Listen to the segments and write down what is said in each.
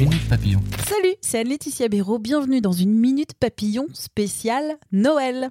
Minute Papillon. Salut, c'est Laetitia Béraud. Bienvenue dans une Minute Papillon spéciale Noël.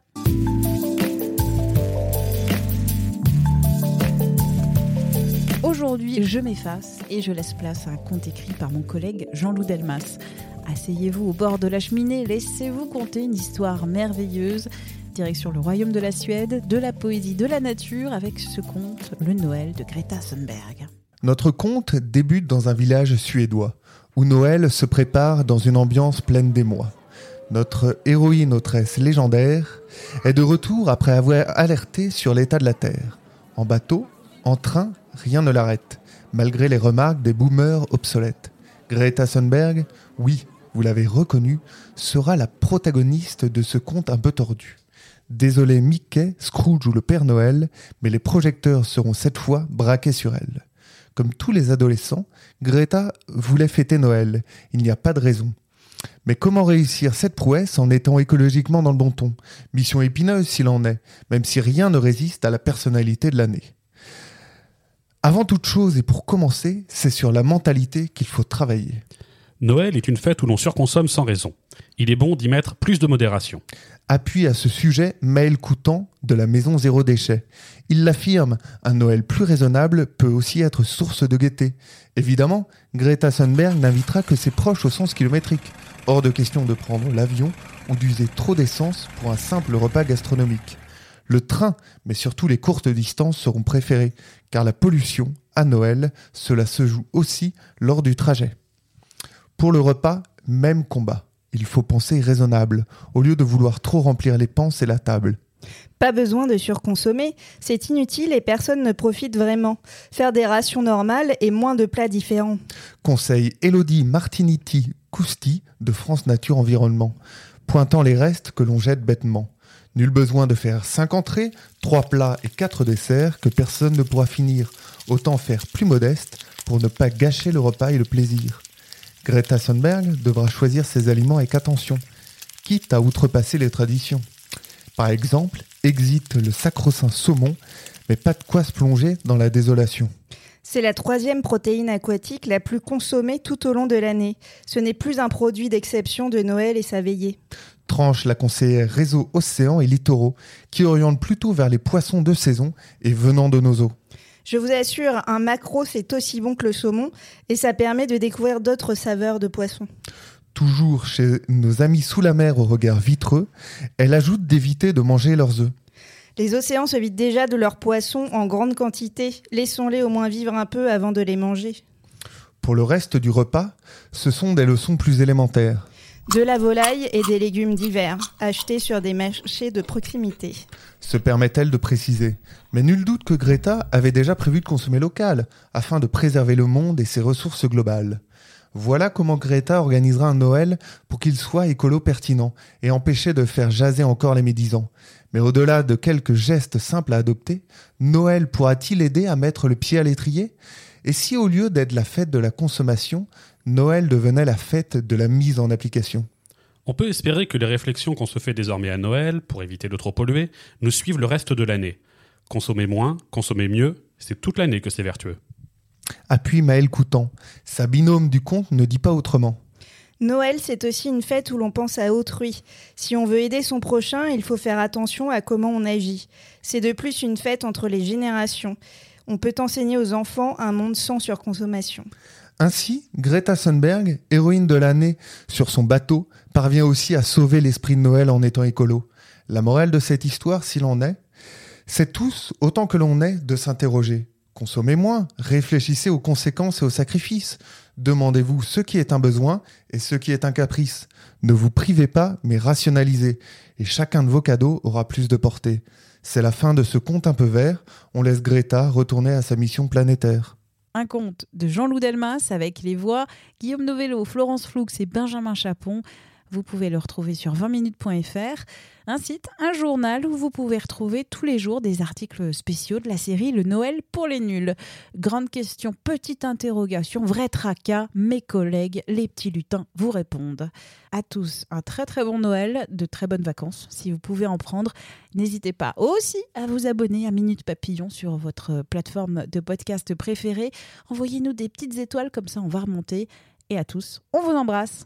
Aujourd'hui, je m'efface et je laisse place à un conte écrit par mon collègue Jean-Loup Delmas. Asseyez-vous au bord de la cheminée, laissez-vous conter une histoire merveilleuse. Direction le royaume de la Suède, de la poésie, de la nature, avec ce conte, Le Noël de Greta Thunberg. Notre conte débute dans un village suédois, où Noël se prépare dans une ambiance pleine d'émoi. Notre héroïne autresse légendaire est de retour après avoir alerté sur l'état de la Terre. En bateau, en train, rien ne l'arrête, malgré les remarques des boomers obsolètes. Greta Thunberg, oui, vous l'avez reconnu, sera la protagoniste de ce conte un peu tordu. Désolé Mickey, Scrooge ou le Père Noël, mais les projecteurs seront cette fois braqués sur elle. Comme tous les adolescents, Greta voulait fêter Noël. Il n'y a pas de raison. Mais comment réussir cette prouesse en étant écologiquement dans le bon ton? Mission épineuse s'il en est, même si rien ne résiste à la personnalité de l'année. Avant toute chose et pour commencer, c'est sur la mentalité qu'il faut travailler. Noël est une fête où l'on surconsomme sans raison. Il est bon d'y mettre plus de modération. Appuie à ce sujet Maël Coutan de la Maison Zéro Déchet. Il l'affirme, un Noël plus raisonnable peut aussi être source de gaieté. Évidemment, Greta Thunberg n'invitera que ses proches au sens kilométrique. Hors de question de prendre l'avion ou d'user trop d'essence pour un simple repas gastronomique. Le train, mais surtout les courtes distances seront préférées, car la pollution, à Noël, cela se joue aussi lors du trajet. Pour le repas, même combat. Il faut penser raisonnable, au lieu de vouloir trop remplir les panses et la table. Pas besoin de surconsommer, c'est inutile et personne ne profite vraiment. Faire des rations normales et moins de plats différents. Conseil Elodie Martiniti Cousti de France Nature Environnement, pointant les restes que l'on jette bêtement. Nul besoin de faire 5 entrées, 3 plats et 4 desserts que personne ne pourra finir. Autant faire plus modeste pour ne pas gâcher le repas et le plaisir. Greta Thunberg devra choisir ses aliments avec attention, quitte à outrepasser les traditions. Par exemple, exit le sacro-saint saumon, mais pas de quoi se plonger dans la désolation. C'est la troisième protéine aquatique la plus consommée tout au long de l'année. Ce n'est plus un produit d'exception de Noël et sa veillée. Tranche la conseillère réseau Océans et Littoraux, qui oriente plutôt vers les poissons de saison et venant de nos eaux. Je vous assure, un macro c'est aussi bon que le saumon et ça permet de découvrir d'autres saveurs de poissons. Toujours chez nos amis sous la mer au regard vitreux, elle ajoute d'éviter de manger leurs œufs. Les océans se vident déjà de leurs poissons en grande quantité. Laissons-les au moins vivre un peu avant de les manger. Pour le reste du repas, ce sont des leçons plus élémentaires. De la volaille et des légumes divers, achetés sur des marchés de proximité. Se permet-elle de préciser? Mais nul doute que Greta avait déjà prévu de consommer local, afin de préserver le monde et ses ressources globales. Voilà comment Greta organisera un Noël pour qu'il soit écolo pertinent et empêcher de faire jaser encore les médisants. Mais au-delà de quelques gestes simples à adopter, Noël pourra-t-il aider à mettre le pied à l'étrier? Et si au lieu d'être la fête de la consommation, Noël devenait la fête de la mise en application? On peut espérer que les réflexions qu'on se fait désormais à Noël, pour éviter de trop polluer, nous suivent le reste de l'année. Consommer moins, consommer mieux, c'est toute l'année que c'est vertueux. Appuie Maël Coutan. Sa binôme du conte ne dit pas autrement. Noël, c'est aussi une fête où l'on pense à autrui. Si on veut aider son prochain, il faut faire attention à comment on agit. C'est de plus une fête entre les générations. On peut enseigner aux enfants un monde sans surconsommation. Ainsi, Greta Thunberg, héroïne de l'année sur son bateau, parvient aussi à sauver l'esprit de Noël en étant écolo. La morale de cette histoire, s'il en est, c'est tous, autant que l'on est, de s'interroger. Consommez moins, réfléchissez aux conséquences et aux sacrifices. Demandez-vous ce qui est un besoin et ce qui est un caprice. Ne vous privez pas, mais rationalisez, et chacun de vos cadeaux aura plus de portée. C'est la fin de ce conte un peu vert. On laisse Greta retourner à sa mission planétaire. Un conte de Jean-Loup Delmas avec les voix Guillaume Novello, Florence Floux et Benjamin Chapon. Vous pouvez le retrouver sur 20minutes.fr, un site, un journal où vous pouvez retrouver tous les jours des articles spéciaux de la série Le Noël pour les nuls. Grande question, petite interrogation, vrai tracas, mes collègues, les petits lutins vous répondent. À tous, un très très bon Noël, de très bonnes vacances si vous pouvez en prendre. N'hésitez pas aussi à vous abonner à Minute Papillon sur votre plateforme de podcast préférée. Envoyez-nous des petites étoiles comme ça on va remonter. Et à tous, on vous embrasse.